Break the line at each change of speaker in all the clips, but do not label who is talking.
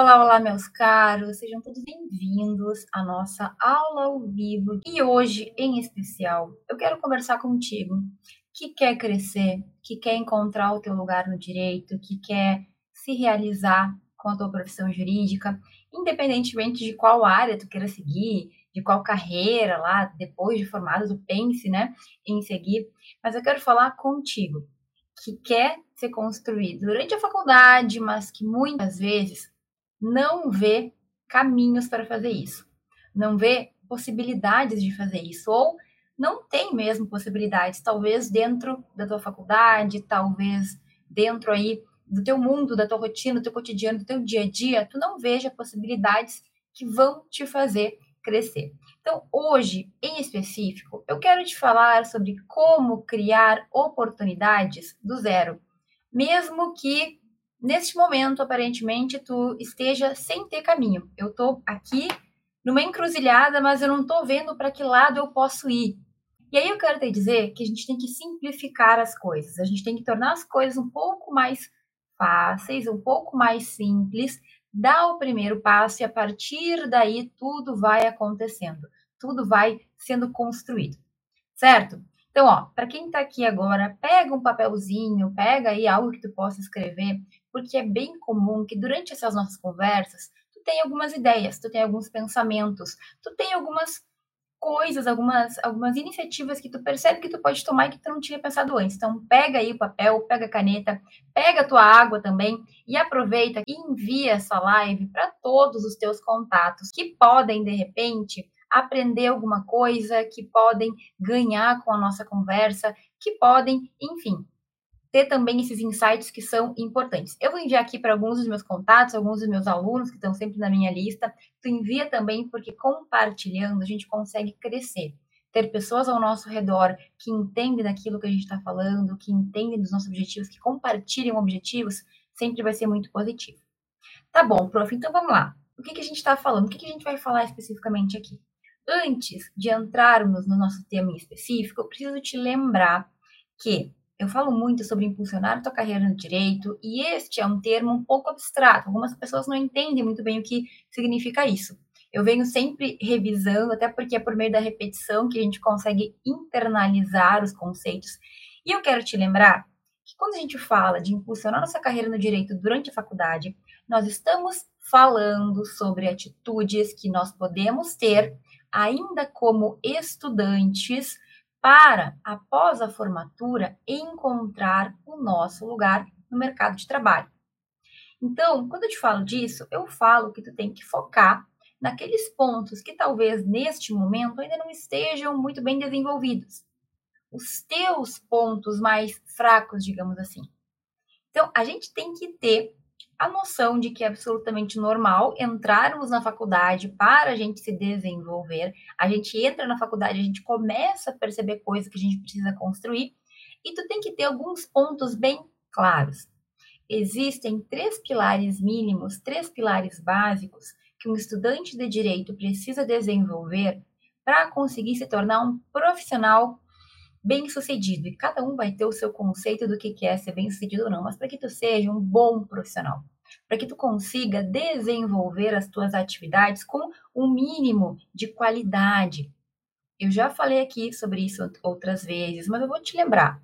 Olá, olá, meus caros, sejam todos bem-vindos à nossa aula ao vivo. E hoje, em especial, eu quero conversar contigo que quer crescer, que quer encontrar o teu lugar no direito, que quer se realizar com a tua profissão jurídica, independentemente de qual área tu queira seguir, de qual carreira lá, depois de formado, tu pense, né, em seguir. Mas eu quero falar contigo, que quer ser construído durante a faculdade, mas que muitas vezes não vê caminhos para fazer isso, não vê possibilidades de fazer isso, ou não tem mesmo possibilidades, talvez dentro da tua faculdade, talvez dentro aí do teu mundo, da tua rotina, do teu cotidiano, do teu dia a dia, tu não veja possibilidades que vão te fazer crescer. Então, hoje, em específico, eu quero te falar sobre como criar oportunidades do zero, mesmo que neste momento, aparentemente, tu esteja sem ter caminho. Eu estou aqui numa encruzilhada, mas eu não estou vendo para que lado eu posso ir. E aí eu quero te dizer que a gente tem que simplificar as coisas, a gente tem que tornar as coisas um pouco mais fáceis, um pouco mais simples, dar o primeiro passo e a partir daí tudo vai acontecendo, tudo vai sendo construído, certo? Então, ó, para quem está aqui agora, pega um papelzinho, pega aí algo que tu possa escrever, porque é bem comum que durante essas nossas conversas tu tenha algumas ideias, tu tenha alguns pensamentos, tu tenha algumas coisas, algumas, algumas iniciativas que tu percebe que tu pode tomar e que tu não tinha pensado antes. Então, pega aí o papel, pega a caneta, pega a tua água também e aproveita e envia essa live para todos os teus contatos que podem, de repente, aprender alguma coisa, que podem ganhar com a nossa conversa, que podem, enfim, ter também esses insights que são importantes. Eu vou enviar aqui para alguns dos meus contatos, alguns dos meus alunos que estão sempre na minha lista. Tu envia também porque compartilhando a gente consegue crescer. Ter pessoas ao nosso redor que entendem daquilo que a gente está falando, que entendem dos nossos objetivos, que compartilham objetivos, sempre vai ser muito positivo. Tá bom, prof, então vamos lá. O que, que a gente está falando? O que, que a gente vai falar especificamente aqui? Antes de entrarmos no nosso tema em específico, eu preciso te lembrar que eu falo muito sobre impulsionar a tua carreira no direito e este é um termo um pouco abstrato. Algumas pessoas não entendem muito bem o que significa isso. Eu venho sempre revisando, até porque é por meio da repetição que a gente consegue internalizar os conceitos. E eu quero te lembrar que quando a gente fala de impulsionar nossa carreira no direito durante a faculdade, nós estamos falando sobre atitudes que nós podemos ter ainda como estudantes, para, após a formatura, encontrar o nosso lugar no mercado de trabalho. Então, quando eu te falo disso, eu falo que tu tem que focar naqueles pontos que talvez neste momento ainda não estejam muito bem desenvolvidos. Os teus pontos mais fracos, digamos assim. Então, a gente tem que ter a noção de que é absolutamente normal entrarmos na faculdade para a gente se desenvolver. A gente entra na faculdade, a gente começa a perceber coisas que a gente precisa construir, e tu tem que ter alguns pontos bem claros. Existem três pilares mínimos, três pilares básicos que um estudante de direito precisa desenvolver para conseguir se tornar um profissional bem-sucedido. E cada um vai ter o seu conceito do que é ser bem-sucedido ou não, mas para que tu seja um bom profissional, para que tu consiga desenvolver as tuas atividades com um mínimo de qualidade. Eu já falei aqui sobre isso outras vezes, mas eu vou te lembrar.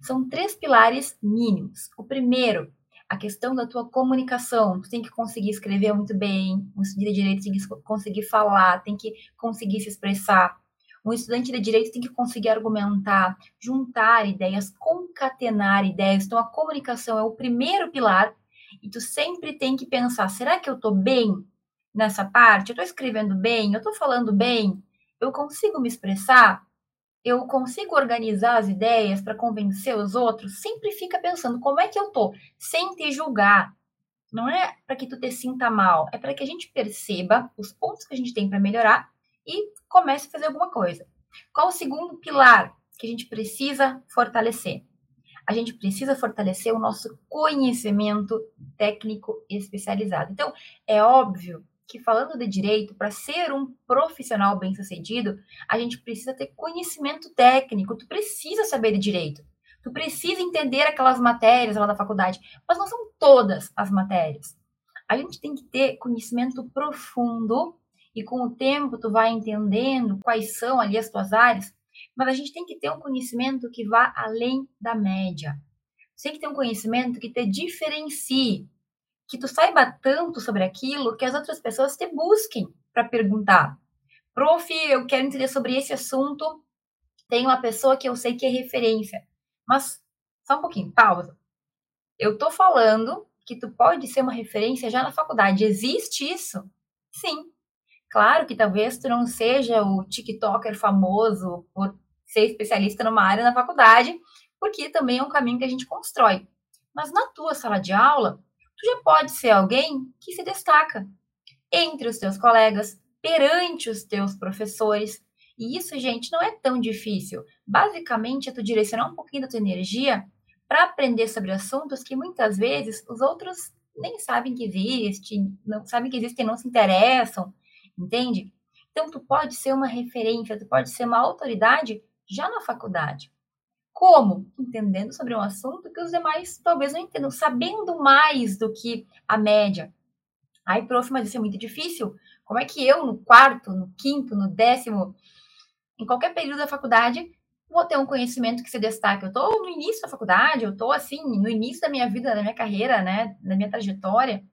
São três pilares mínimos. O primeiro, a questão da tua comunicação. Tu tem que conseguir escrever muito bem, de direito tem que conseguir falar, tem que conseguir se expressar. Um estudante de direito tem que conseguir argumentar, juntar ideias, concatenar ideias. Então, a comunicação é o primeiro pilar e tu sempre tem que pensar: será que eu estou bem nessa parte? Eu estou escrevendo bem? Eu estou falando bem? Eu consigo me expressar? Eu consigo organizar as ideias para convencer os outros? Sempre fica pensando como é que eu estou, sem te julgar. Não é para que tu te sinta mal, é para que a gente perceba os pontos que a gente tem para melhorar e comece a fazer alguma coisa. Qual o segundo pilar que a gente precisa fortalecer? A gente precisa fortalecer o nosso conhecimento técnico especializado. Então, é óbvio que falando de direito, para ser um profissional bem-sucedido, a gente precisa ter conhecimento técnico, tu precisa saber de direito. Tu precisa entender aquelas matérias lá da faculdade, mas não são todas as matérias. A gente tem que ter conhecimento profundo e com o tempo tu vai entendendo quais são ali as tuas áreas, mas a gente tem que ter um conhecimento que vá além da média. Você tem que ter um conhecimento que te diferencie, que tu saiba tanto sobre aquilo que as outras pessoas te busquem para perguntar. Prof, eu quero entender sobre esse assunto. Tem uma pessoa que eu sei que é referência. Mas só um pouquinho, pausa. Eu tô falando que tu pode ser uma referência já na faculdade. Existe isso? Sim. Claro que talvez tu não seja o TikToker famoso por ser especialista numa área na faculdade, porque também é um caminho que a gente constrói. Mas na tua sala de aula, tu já pode ser alguém que se destaca entre os teus colegas, perante os teus professores. E isso, gente, não é tão difícil. Basicamente, é tu direcionar um pouquinho da tua energia para aprender sobre assuntos que muitas vezes os outros nem sabem que existem, não sabem que existem, não se interessam, entende? Então, tu pode ser uma referência, tu pode ser uma autoridade já na faculdade. Como? Entendendo sobre um assunto que os demais talvez não entendam, sabendo mais do que a média. Ai, prof, mas isso é muito difícil. Como é que eu, no quarto, no quinto, no décimo, em qualquer período da faculdade, vou ter um conhecimento que se destaque? Eu estou no início da faculdade, eu estou, assim, no início da minha vida, da minha carreira, né, da minha trajetória.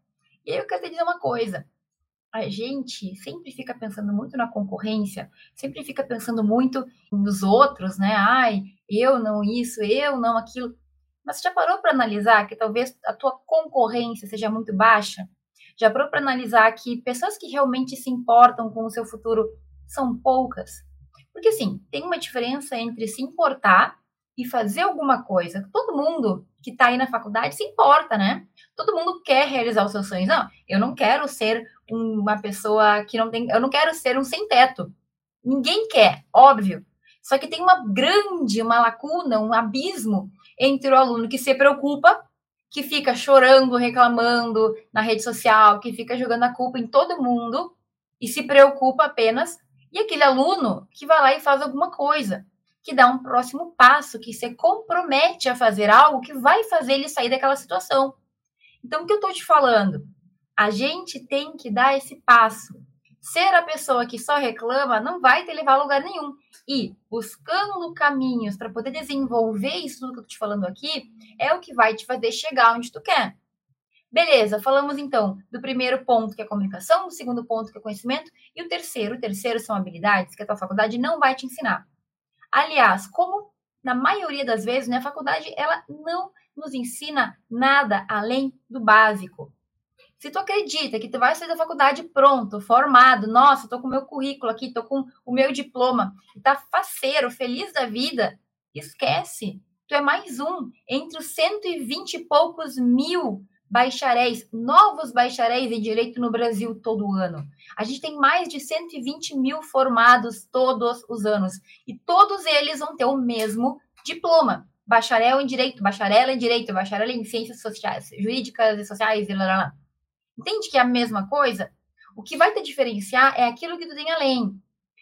E aí eu quero te dizer uma coisa a gente sempre fica pensando muito na concorrência, sempre fica pensando muito nos outros, né? Ai, eu não isso, eu não aquilo. Mas você já parou para analisar que talvez a tua concorrência seja muito baixa? Já parou para analisar que pessoas que realmente se importam com o seu futuro são poucas? Porque assim, tem uma diferença entre se importar e fazer alguma coisa. Todo mundo que está aí na faculdade se importa, né? Todo mundo quer realizar os seus sonhos. Não, eu não quero ser uma pessoa que não tem. Eu não quero ser um sem teto. Ninguém quer, óbvio. Só que tem uma grande, uma lacuna, um abismo entre o aluno que se preocupa, que fica chorando, reclamando na rede social, que fica jogando a culpa em todo mundo e se preocupa apenas, e aquele aluno que vai lá e faz alguma coisa que dá um próximo passo, que se compromete a fazer algo que vai fazer ele sair daquela situação. Então, o que eu estou te falando? A gente tem que dar esse passo. Ser a pessoa que só reclama não vai te levar a lugar nenhum. E buscando caminhos para poder desenvolver isso tudo que eu estou te falando aqui é o que vai te fazer chegar onde tu quer. Beleza, falamos então do primeiro ponto, que é comunicação, do segundo ponto, que é conhecimento, e o terceiro, o terceiro são habilidades que a tua faculdade não vai te ensinar. Aliás, como na maioria das vezes, né, a faculdade ela não nos ensina nada além do básico. Se tu acredita que tu vai sair da faculdade pronto, formado, nossa, tô com o meu currículo aqui, tô com o meu diploma, e tá faceiro, feliz da vida, esquece. Tu é mais um entre os 120 e poucos mil bacharéis, novos bacharéis em direito no Brasil todo ano. A gente tem mais de 120 mil formados todos os anos. E todos eles vão ter o mesmo diploma. Bacharel em direito, bacharel em direito, bacharel em ciências sociais, jurídicas e sociais, e lá, lá, lá. Entende que é a mesma coisa? O que vai te diferenciar é aquilo que tu tem além.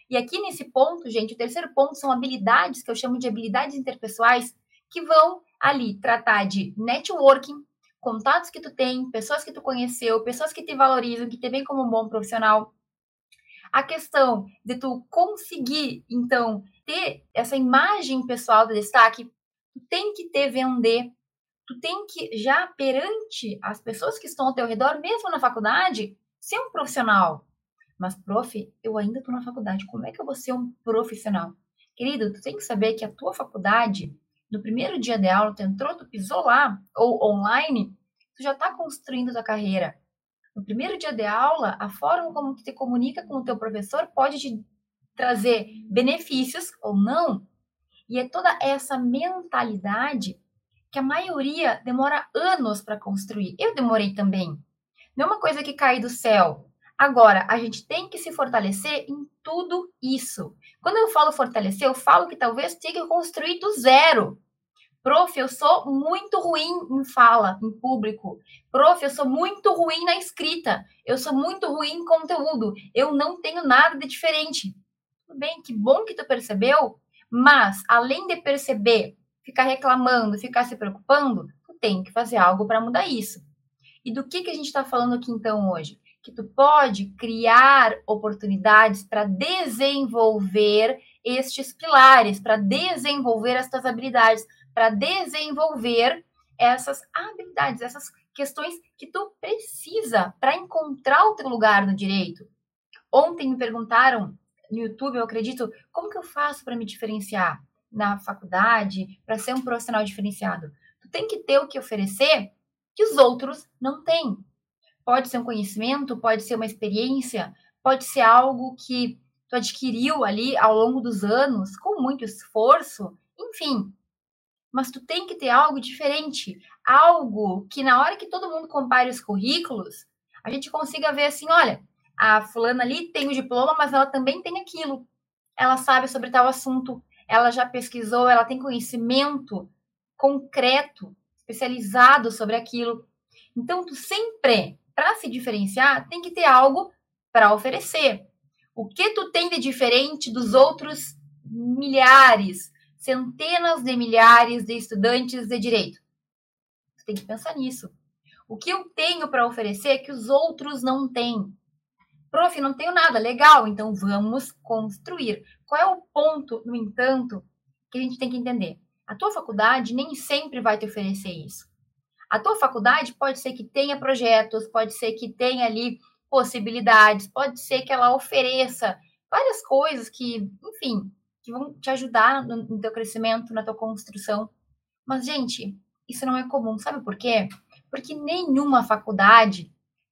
E aqui nesse ponto, gente, o terceiro ponto são habilidades, que eu chamo de habilidades interpessoais, que vão ali tratar de networking, contatos que tu tem, pessoas que tu conheceu, pessoas que te valorizam, que te veem como um bom profissional. A questão de tu conseguir, então, ter essa imagem pessoal de destaque, tu tem que ter vender, tu tem que já perante as pessoas que estão ao teu redor, mesmo na faculdade, ser um profissional. Mas, prof, eu ainda estou na faculdade, como é que eu vou ser um profissional? Querido, tu tem que saber que a tua faculdade no primeiro dia de aula, tu entrou, tu pisou lá, ou online, tu já está construindo tua carreira. No primeiro dia de aula, a forma como tu te comunica com o teu professor pode te trazer benefícios ou não. E é toda essa mentalidade que a maioria demora anos para construir. Eu demorei também. Não é uma coisa que cai do céu. Agora, a gente tem que se fortalecer em tudo isso. Quando eu falo fortalecer, eu falo que talvez tenha que construir do zero. Prof, eu sou muito ruim em fala, em público. Prof, eu sou muito ruim na escrita. Eu sou muito ruim em conteúdo. Eu não tenho nada de diferente. Tudo bem, que bom que tu percebeu, mas além de perceber, ficar reclamando, ficar se preocupando, tu tem que fazer algo para mudar isso. E do que, que a gente está falando aqui então hoje? Que tu pode criar oportunidades para desenvolver estes pilares, para desenvolver estas habilidades, para desenvolver essas habilidades, essas questões que tu precisa para encontrar o teu lugar no direito. Ontem me perguntaram no YouTube, eu acredito, como que eu faço para me diferenciar na faculdade, para ser um profissional diferenciado? Tu tem que ter o que oferecer que os outros não têm. Pode ser um conhecimento, pode ser uma experiência, pode ser algo que tu adquiriu ali ao longo dos anos, com muito esforço, enfim. Mas tu tem que ter algo diferente, algo que na hora que todo mundo compare os currículos, a gente consiga ver assim, olha, a fulana ali tem o diploma, mas ela também tem aquilo. Ela sabe sobre tal assunto, ela já pesquisou, ela tem conhecimento concreto, especializado sobre aquilo. Então, tu sempre, para se diferenciar, tem que ter algo para oferecer. O que tu tem de diferente dos outros milhares, centenas de milhares de estudantes de direito? Tu tem que pensar nisso. O que eu tenho para oferecer que os outros não têm? Prof, não tenho nada, legal, então vamos construir. Qual é o ponto, no entanto, que a gente tem que entender? A tua faculdade nem sempre vai te oferecer isso. A tua faculdade pode ser que tenha projetos, pode ser que tenha ali possibilidades, pode ser que ela ofereça várias coisas que, enfim, que vão te ajudar no, no teu crescimento, na tua construção. Mas, gente, isso não é comum. Sabe por quê? Porque nenhuma faculdade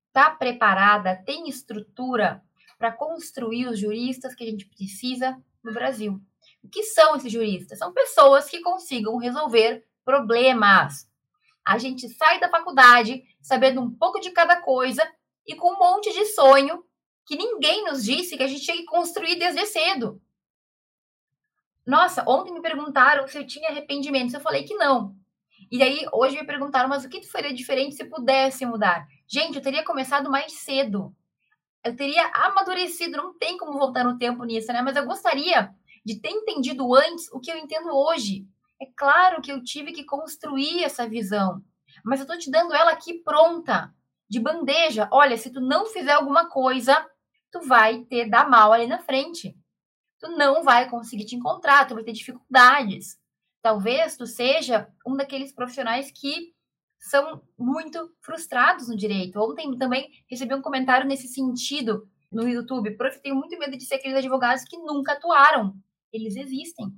está preparada, tem estrutura para construir os juristas que a gente precisa no Brasil. O que são esses juristas? São pessoas que consigam resolver problemas. A gente sai da faculdade sabendo um pouco de cada coisa e com um monte de sonho que ninguém nos disse que a gente tinha que construir desde cedo. Nossa, ontem me perguntaram se eu tinha arrependimentos. Eu falei que não. E aí, hoje me perguntaram, mas o que faria diferente se pudesse mudar? Gente, eu teria começado mais cedo. Eu teria amadurecido, não tem como voltar no tempo nisso, né? Mas eu gostaria de ter entendido antes o que eu entendo hoje. É claro que eu tive que construir essa visão, mas eu tô te dando ela aqui pronta, de bandeja. Olha, se tu não fizer alguma coisa, tu vai ter dar mal ali na frente. Tu não vai conseguir te encontrar, tu vai ter dificuldades. Talvez tu seja um daqueles profissionais que são muito frustrados no direito. Ontem também recebi um comentário nesse sentido no YouTube. Prof, tenho muito medo de ser aqueles advogados que nunca atuaram. Eles existem.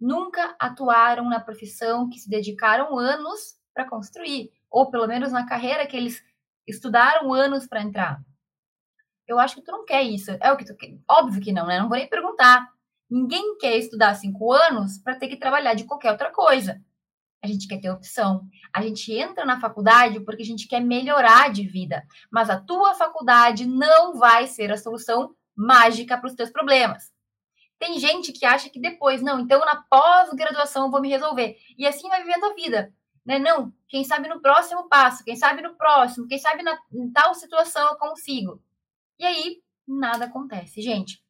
Nunca atuaram na profissão que se dedicaram anos para construir, ou pelo menos na carreira que eles estudaram anos para entrar. Eu acho que tu não quer isso. É o que tu quer. Óbvio que não, né? Não vou nem perguntar. Ninguém quer estudar cinco anos para ter que trabalhar de qualquer outra coisa. A gente quer ter opção. A gente entra na faculdade porque a gente quer melhorar de vida. Mas a tua faculdade não vai ser a solução mágica para os teus problemas. Tem gente que acha que depois, não, então na pós-graduação vou me resolver. E assim vai vivendo a vida. Né? Não, quem sabe no próximo passo, quem sabe no próximo, quem sabe na, em tal situação eu consigo. E aí, nada acontece. Gente,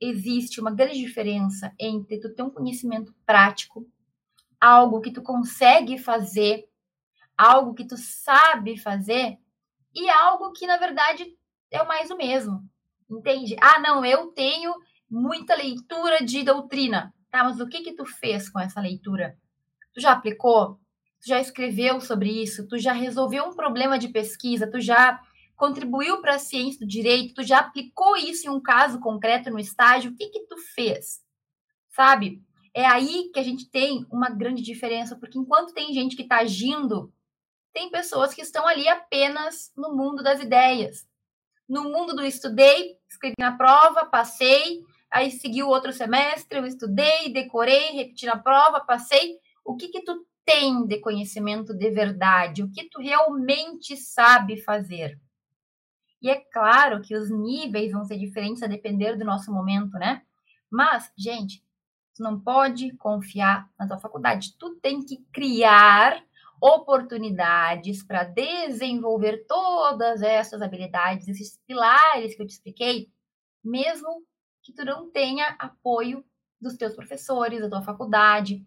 existe uma grande diferença entre tu ter um conhecimento prático, algo que tu consegue fazer, algo que tu sabe fazer, e algo que na verdade é mais o mesmo. Entende? Ah, não, eu tenho muita leitura de doutrina. Tá, mas o que que tu fez com essa leitura? Tu já aplicou? Tu já escreveu sobre isso? Tu já resolveu um problema de pesquisa? Tu já contribuiu para a ciência do direito, tu já aplicou isso em um caso concreto no estágio, o que que tu fez? Sabe? É aí que a gente tem uma grande diferença, porque enquanto tem gente que está agindo, tem pessoas que estão ali apenas no mundo das ideias. No mundo do estudei, escrevi na prova, passei, aí segui o outro semestre, eu estudei, decorei, repeti na prova, passei. O que que tu tem de conhecimento de verdade? O que tu realmente sabe fazer? E é claro que os níveis vão ser diferentes a depender do nosso momento, né? Mas, gente, tu não pode confiar na tua faculdade. Tu tem que criar oportunidades para desenvolver todas essas habilidades, esses pilares que eu te expliquei, mesmo que tu não tenha apoio dos teus professores, da tua faculdade.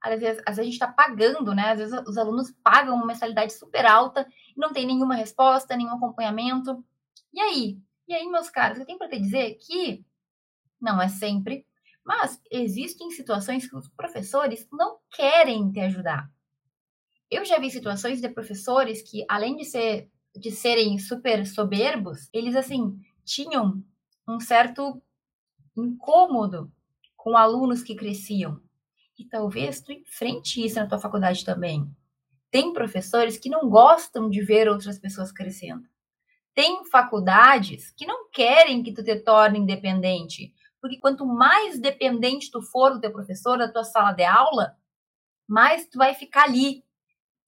Às vezes, às vezes a gente está pagando, né? Às vezes os alunos pagam uma mensalidade super alta não tem nenhuma resposta, nenhum acompanhamento. E aí? E aí, meus caros, eu tenho para te dizer que não é sempre, mas existem situações que os professores não querem te ajudar. Eu já vi situações de professores que, além de, ser, de serem super soberbos, eles, assim, tinham um certo incômodo com alunos que cresciam. E talvez tu enfrente isso na tua faculdade também. Tem professores que não gostam de ver outras pessoas crescendo. Tem faculdades que não querem que tu te torne independente, porque quanto mais dependente tu for do teu professor, da tua sala de aula, mais tu vai ficar ali,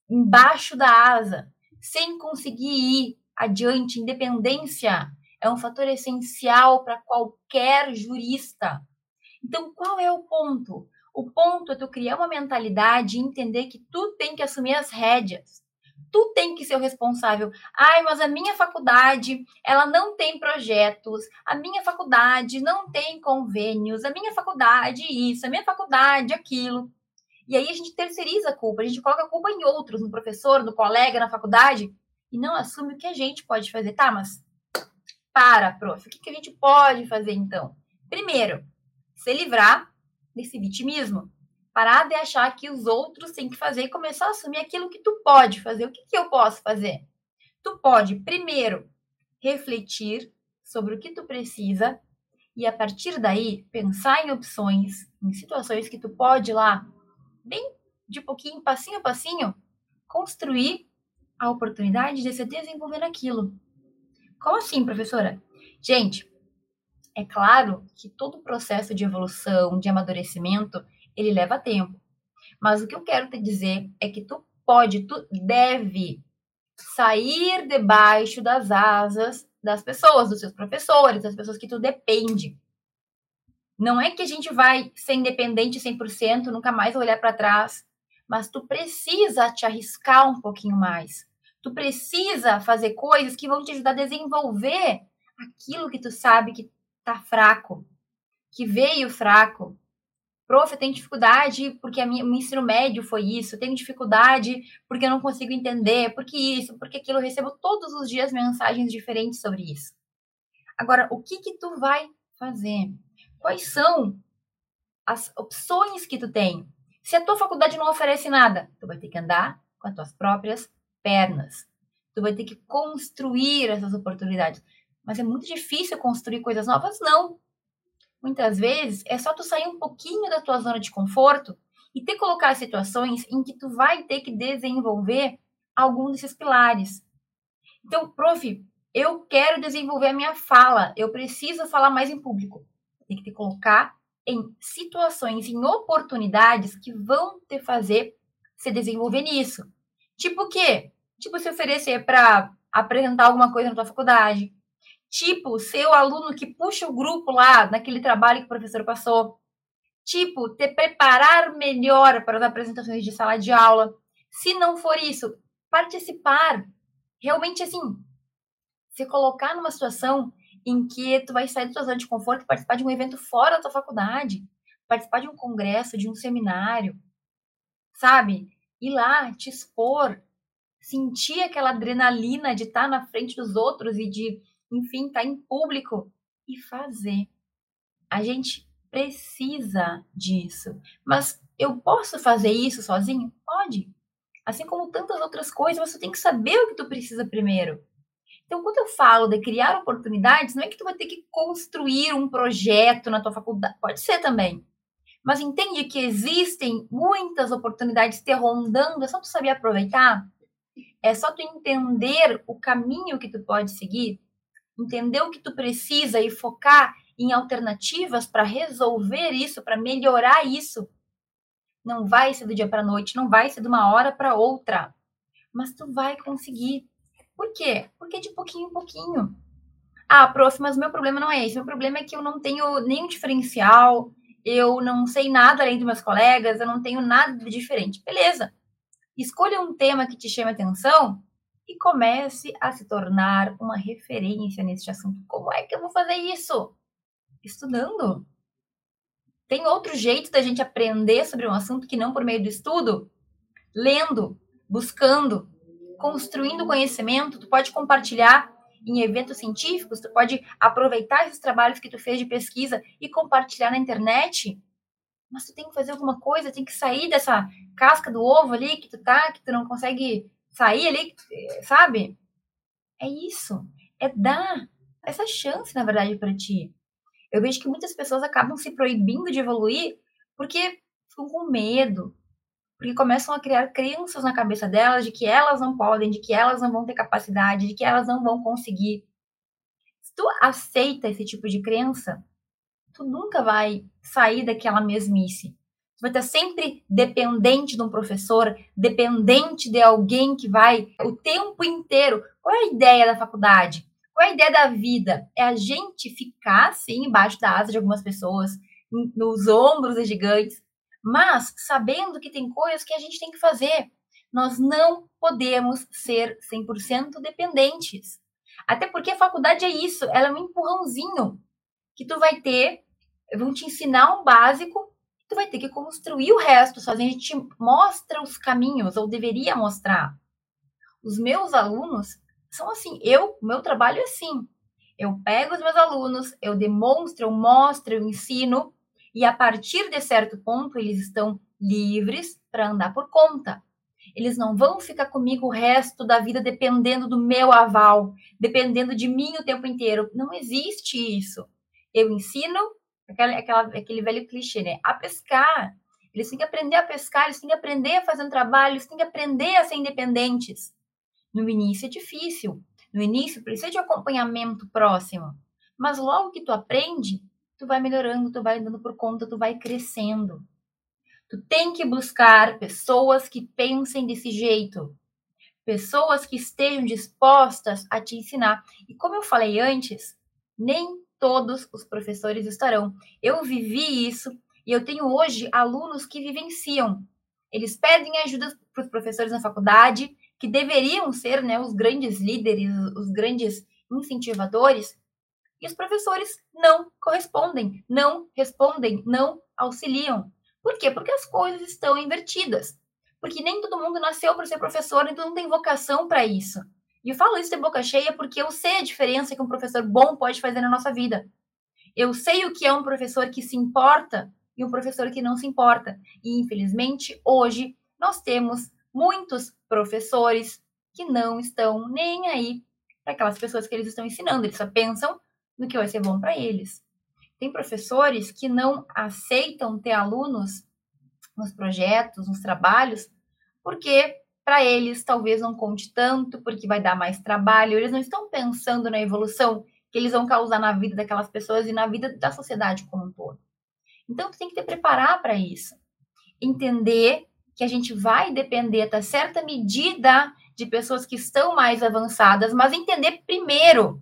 embaixo da asa, sem conseguir ir adiante. Independência é um fator essencial para qualquer jurista. Então, qual é o ponto? O ponto é tu criar uma mentalidade e entender que tu tem que assumir as rédeas tu tem que ser o responsável. Ai, mas a minha faculdade, ela não tem projetos, a minha faculdade não tem convênios, a minha faculdade isso, a minha faculdade aquilo. E aí a gente terceiriza a culpa, a gente coloca a culpa em outros, no professor, no colega, na faculdade, e não assume o que a gente pode fazer. Tá, mas para, prof, o que, que a gente pode fazer então? Primeiro, se livrar desse vitimismo parar de achar que os outros têm que fazer e começar a assumir aquilo que tu pode fazer. O que, que eu posso fazer? Tu pode, primeiro, refletir sobre o que tu precisa e, a partir daí, pensar em opções, em situações que tu pode lá, bem de pouquinho, passinho a passinho, construir a oportunidade de se desenvolver naquilo. Como assim, professora? Gente, é claro que todo o processo de evolução, de amadurecimento, ele leva tempo. Mas o que eu quero te dizer é que tu pode, tu deve sair debaixo das asas das pessoas, dos seus professores, das pessoas que tu depende. Não é que a gente vai ser independente 100%, nunca mais olhar para trás, mas tu precisa te arriscar um pouquinho mais. Tu precisa fazer coisas que vão te ajudar a desenvolver aquilo que tu sabe que tá fraco, que veio fraco, Prof, eu tenho dificuldade porque a minha, o ensino médio foi isso, eu tenho dificuldade porque eu não consigo entender, porque isso, porque aquilo, eu recebo todos os dias mensagens diferentes sobre isso. Agora, o que que tu vai fazer? Quais são as opções que tu tem? Se a tua faculdade não oferece nada, tu vai ter que andar com as tuas próprias pernas. Tu vai ter que construir essas oportunidades. Mas é muito difícil construir coisas novas? Não muitas vezes é só tu sair um pouquinho da tua zona de conforto e te colocar situações em que tu vai ter que desenvolver algum desses pilares. Então, prof, eu quero desenvolver a minha fala, eu preciso falar mais em público. Tem que te colocar em situações, em oportunidades que vão te fazer se desenvolver nisso. Tipo o quê? Tipo se oferecer para apresentar alguma coisa na tua faculdade, Tipo, ser o aluno que puxa o grupo lá naquele trabalho que o professor passou. Tipo, te preparar melhor para as apresentações de sala de aula. Se não for isso, participar. Realmente, assim, se colocar numa situação em que tu vai sair da tua zona de conforto e participar de um evento fora da tua faculdade, participar de um congresso, de um seminário, sabe? Ir lá, te expor, sentir aquela adrenalina de estar na frente dos outros e de enfim, tá em público e fazer. A gente precisa disso. Mas eu posso fazer isso sozinho? Pode. Assim como tantas outras coisas, você tem que saber o que tu precisa primeiro. Então, quando eu falo de criar oportunidades, não é que tu vai ter que construir um projeto na tua faculdade. Pode ser também. Mas entende que existem muitas oportunidades te rondando, é só tu saber aproveitar. É só tu entender o caminho que tu pode seguir entender o que tu precisa e focar em alternativas para resolver isso, para melhorar isso. Não vai ser do dia para noite, não vai ser de uma hora para outra, mas tu vai conseguir. Por quê? Porque de pouquinho em pouquinho. Ah, prof, mas meu problema não é esse. Meu problema é que eu não tenho nenhum diferencial, eu não sei nada além dos meus colegas, eu não tenho nada de diferente. Beleza. Escolha um tema que te chame atenção e comece a se tornar uma referência neste assunto. Como é que eu vou fazer isso? Estudando. Tem outro jeito da gente aprender sobre um assunto que não por meio do estudo? Lendo, buscando. construindo conhecimento, tu pode compartilhar em eventos científicos, tu pode aproveitar esses trabalhos que tu fez de pesquisa e compartilhar na internet. Mas tu tem que fazer alguma coisa, tem que sair dessa casca do ovo ali que tu tá, que tu não consegue sair ali, sabe? É isso. É dar essa chance, na verdade, para ti. Eu vejo que muitas pessoas acabam se proibindo de evoluir porque ficam com medo, porque começam a criar crenças na cabeça delas de que elas não podem, de que elas não vão ter capacidade, de que elas não vão conseguir. Se tu aceita esse tipo de crença, tu nunca vai sair daquela mesmice. Tu vai estar sempre dependente de um professor, dependente de alguém que vai o tempo inteiro. Qual é a ideia da faculdade? Qual é a ideia da vida? É a gente ficar, assim, embaixo da asa de algumas pessoas, nos ombros de gigantes, mas sabendo que tem coisas que a gente tem que fazer. Nós não podemos ser 100% dependentes. Até porque a faculdade é isso, ela é um empurrãozinho que tu vai ter, vão te ensinar um básico, tu vai ter que construir o resto sozinho. A gente mostra os caminhos, ou deveria mostrar. Os meus alunos são assim, eu, meu trabalho é assim. Eu pego os meus alunos, eu demonstro, eu mostro, eu ensino, e a partir de certo ponto, eles estão livres para andar por conta. Eles não vão ficar comigo o resto da vida dependendo do meu aval, dependendo de mim o tempo inteiro. Não existe isso. Eu ensino aquela, aquela, aquele velho clichê, né? A pescar. Eles têm que aprender a pescar, eles têm que aprender a fazer um trabalho, eles têm que aprender a ser independentes. No início é difícil. No início precisa de acompanhamento próximo. Mas logo que tu aprende, tu vai melhorando, tu vai dando por conta, tu vai crescendo. Tu tem que buscar pessoas que pensem desse jeito, pessoas que estejam dispostas a te ensinar. E como eu falei antes, nem todos os professores estarão. Eu vivi isso e eu tenho hoje alunos que vivenciam. Eles pedem ajuda para os professores na faculdade, que deveriam ser né, os grandes líderes, os grandes incentivadores, e os professores não correspondem, não respondem, não auxiliam. Por quê? Porque as coisas estão invertidas. Porque nem todo mundo nasceu para ser professor, nem todo mundo tem vocação para isso. E eu falo isso de boca cheia porque eu sei a diferença que um professor bom pode fazer na nossa vida. Eu sei o que é um professor que se importa e um professor que não se importa. E infelizmente, hoje nós temos muitos professores que não estão nem aí para aquelas pessoas que eles estão ensinando. Eles só pensam no que vai ser bom para eles. Tem professores que não aceitam ter alunos nos projetos, nos trabalhos, porque para eles talvez não conte tanto, porque vai dar mais trabalho, eles não estão pensando na evolução que eles vão causar na vida daquelas pessoas e na vida da sociedade como um todo. Então, tu tem que te preparar para isso. Entender que a gente vai depender até certa medida de pessoas que estão mais avançadas, mas entender primeiro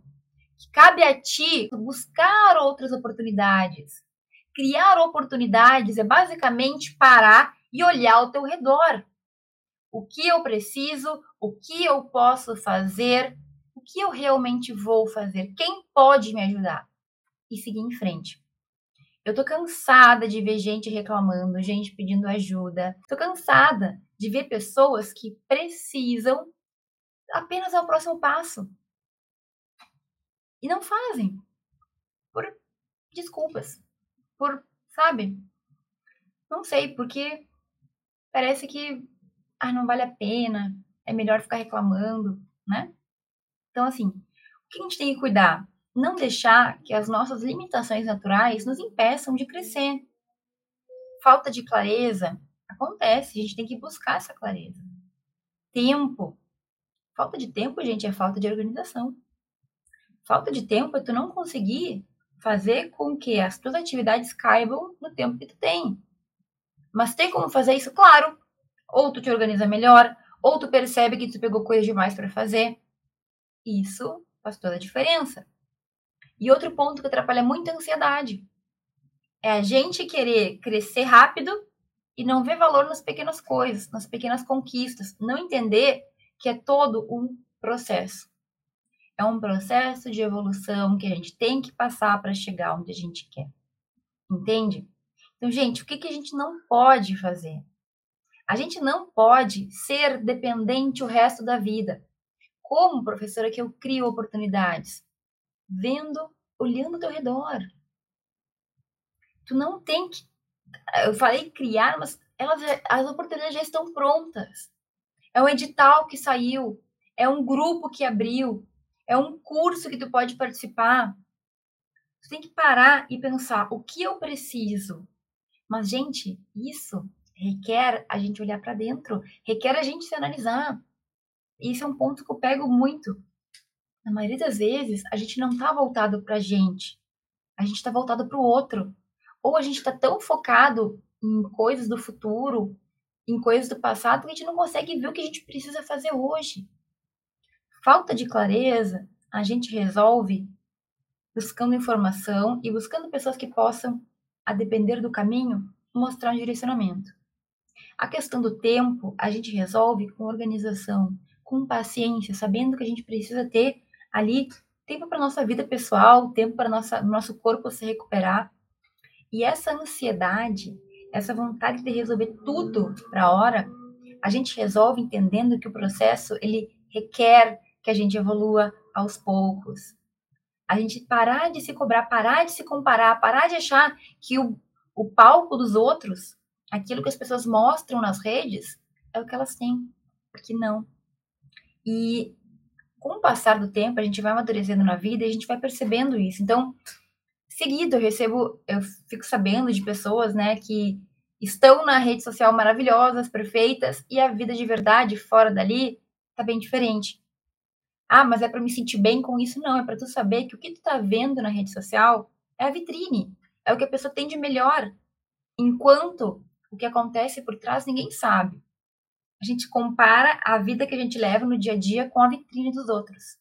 que cabe a ti buscar outras oportunidades. Criar oportunidades é basicamente parar e olhar ao teu redor. O que eu preciso, o que eu posso fazer, o que eu realmente vou fazer, quem pode me ajudar e seguir em frente. Eu tô cansada de ver gente reclamando, gente pedindo ajuda. Tô cansada de ver pessoas que precisam apenas ao próximo passo e não fazem por desculpas, por, sabe? Não sei, porque parece que ah, não vale a pena, é melhor ficar reclamando, né? Então, assim, o que a gente tem que cuidar? Não deixar que as nossas limitações naturais nos impeçam de crescer. Falta de clareza acontece, a gente tem que buscar essa clareza. Tempo. Falta de tempo, gente, é falta de organização. Falta de tempo é tu não conseguir fazer com que as tuas atividades caibam no tempo que tu tem. Mas tem como fazer isso? Claro. Ou tu te organiza melhor, ou tu percebe que tu pegou coisa demais para fazer. Isso faz toda a diferença. E outro ponto que atrapalha muito é a ansiedade. É a gente querer crescer rápido e não ver valor nas pequenas coisas, nas pequenas conquistas, não entender que é todo um processo. É um processo de evolução que a gente tem que passar para chegar onde a gente quer. Entende? Então, gente, o que, que a gente não pode fazer? A gente não pode ser dependente o resto da vida. Como professora que eu crio oportunidades? Vendo, olhando ao teu redor. Tu não tem que. Eu falei criar, mas elas, as oportunidades já estão prontas. É um edital que saiu, é um grupo que abriu, é um curso que tu pode participar. Tu tem que parar e pensar o que eu preciso. Mas, gente, isso requer a gente olhar para dentro, requer a gente se analisar. Isso é um ponto que eu pego muito. Na maioria das vezes, a gente não está voltado para a gente, a gente está voltado para o outro. Ou a gente está tão focado em coisas do futuro, em coisas do passado, que a gente não consegue ver o que a gente precisa fazer hoje. Falta de clareza, a gente resolve buscando informação e buscando pessoas que possam, a depender do caminho, mostrar um direcionamento. A questão do tempo, a gente resolve com organização, com paciência, sabendo que a gente precisa ter ali tempo para nossa vida pessoal, tempo para nossa nosso corpo se recuperar. E essa ansiedade, essa vontade de resolver tudo para a hora, a gente resolve entendendo que o processo ele requer que a gente evolua aos poucos. A gente parar de se cobrar, parar de se comparar, parar de achar que o, o palco dos outros, aquilo que as pessoas mostram nas redes, é o que elas têm. Porque não. E com o passar do tempo, a gente vai amadurecendo na vida e a gente vai percebendo isso. Então, seguido eu recebo, eu fico sabendo de pessoas, né, que estão na rede social maravilhosas, perfeitas, e a vida de verdade fora dali tá bem diferente. Ah, mas é para me sentir bem com isso? Não, é para tu saber que o que tu tá vendo na rede social é a vitrine, é o que a pessoa tem de melhor, enquanto o que acontece por trás ninguém sabe. A gente compara a vida que a gente leva no dia a dia com a vitrine dos outros.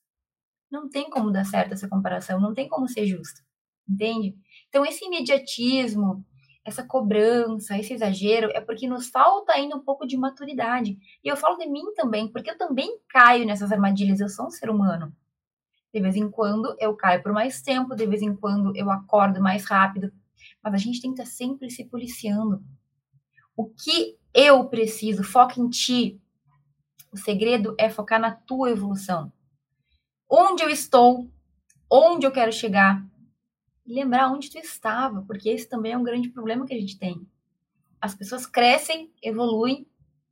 Não tem como dar certo essa comparação, não tem como ser justo entende? Então, esse imediatismo, essa cobrança, esse exagero, é porque nos falta ainda um pouco de maturidade. E eu falo de mim também, porque eu também caio nessas armadilhas, eu sou um ser humano. De vez em quando eu caio por mais tempo, de vez em quando eu acordo mais rápido, mas a gente tem que estar sempre se policiando. O que eu preciso? Foca em ti. O segredo é focar na tua evolução. Onde eu estou, onde eu quero chegar, lembrar onde tu estava, porque esse também é um grande problema que a gente tem. As pessoas crescem, evoluem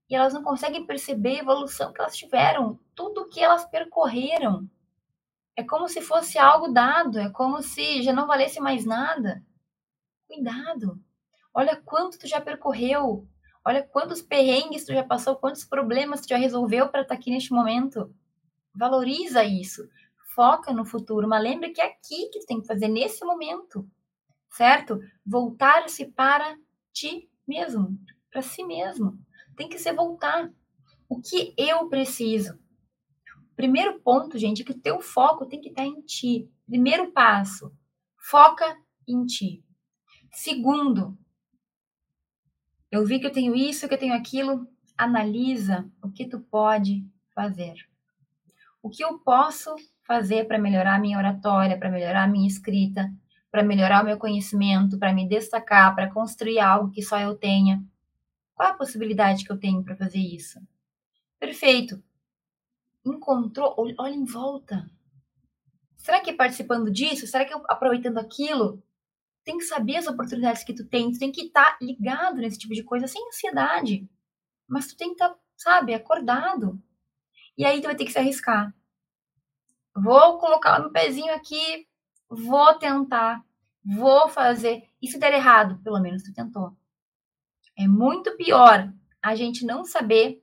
e elas não conseguem perceber a evolução que elas tiveram, tudo que elas percorreram. É como se fosse algo dado, é como se já não valesse mais nada. Cuidado. Olha quanto tu já percorreu. Olha quantos perrengues tu já passou, quantos problemas tu já resolveu para estar tá aqui neste momento. Valoriza isso foca no futuro, mas lembra que é aqui que tu tem que fazer nesse momento, certo? Voltar-se para ti mesmo, para si mesmo. Tem que ser voltar. O que eu preciso? Primeiro ponto, gente, é que o teu foco tem que estar em ti. Primeiro passo, foca em ti. Segundo, eu vi que eu tenho isso, que eu tenho aquilo, analisa o que tu pode fazer. O que eu posso fazer para melhorar a minha oratória, para melhorar a minha escrita, para melhorar o meu conhecimento, para me destacar, para construir algo que só eu tenha? Qual a possibilidade que eu tenho para fazer isso? Perfeito. Encontrou? Olha em volta. Será que participando disso? Será que aproveitando aquilo? Tem que saber as oportunidades que tu tem. Tu tem que estar tá ligado nesse tipo de coisa sem ansiedade. Mas tu tem que estar, tá, sabe, acordado. E aí tu vai ter que se arriscar. Vou colocar meu pezinho aqui, vou tentar, vou fazer. E se der errado, pelo menos tu tentou. É muito pior a gente não saber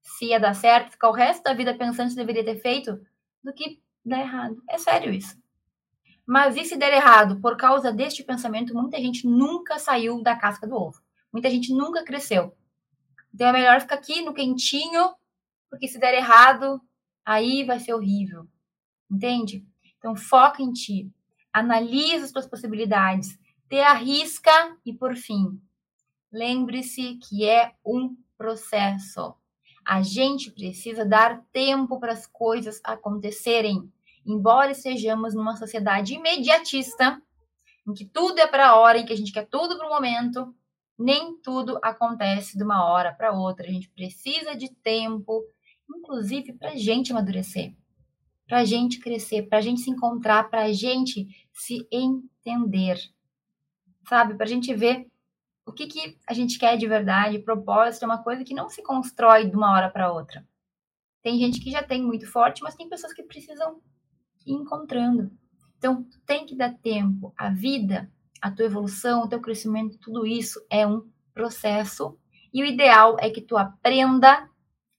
se ia dar certo, ficar o resto da vida pensando se deveria ter feito, do que dar errado. É sério isso. Mas e se der errado? Por causa deste pensamento, muita gente nunca saiu da casca do ovo. Muita gente nunca cresceu. Então é melhor ficar aqui no quentinho, porque se der errado, aí vai ser horrível. Entende? Então, foca em ti. Analisa as tuas possibilidades. Te arrisca e, por fim, lembre-se que é um processo. A gente precisa dar tempo para as coisas acontecerem. Embora estejamos numa sociedade imediatista, em que tudo é para a hora, em que a gente quer tudo para o momento, Nem tudo acontece de uma hora para outra. A gente precisa de tempo, inclusive para a gente amadurecer, para a gente crescer, para a gente se encontrar, para a gente se entender, sabe? Para a gente ver o que, que a gente quer de verdade. Propósito é uma coisa que não se constrói de uma hora para outra. Tem gente que já tem muito forte, mas tem pessoas que precisam encontrando. Então, tu tem que dar tempo. A vida, a tua evolução, o teu crescimento, tudo isso é um processo. E o ideal é que tu aprenda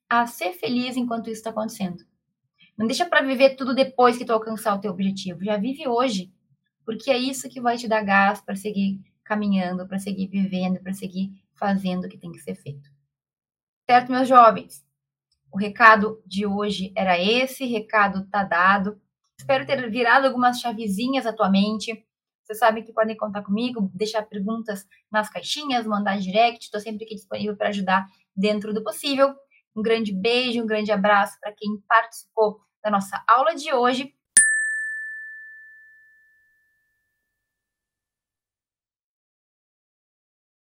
a ser feliz enquanto isso está acontecendo. Não deixa para viver tudo depois que tu alcançar o teu objetivo. Já vive hoje, porque é isso que vai te dar gás para seguir caminhando, para seguir vivendo, para seguir fazendo o que tem que ser feito. Certo, meus jovens? O recado de hoje era esse, recado tá dado. Espero ter virado algumas chavezinhas à tua mente. Vocês sabem que podem contar comigo, deixar perguntas nas caixinhas, mandar direct. Estou sempre aqui disponível para ajudar dentro do possível. Um grande beijo, um grande abraço para quem participou da nossa aula de hoje.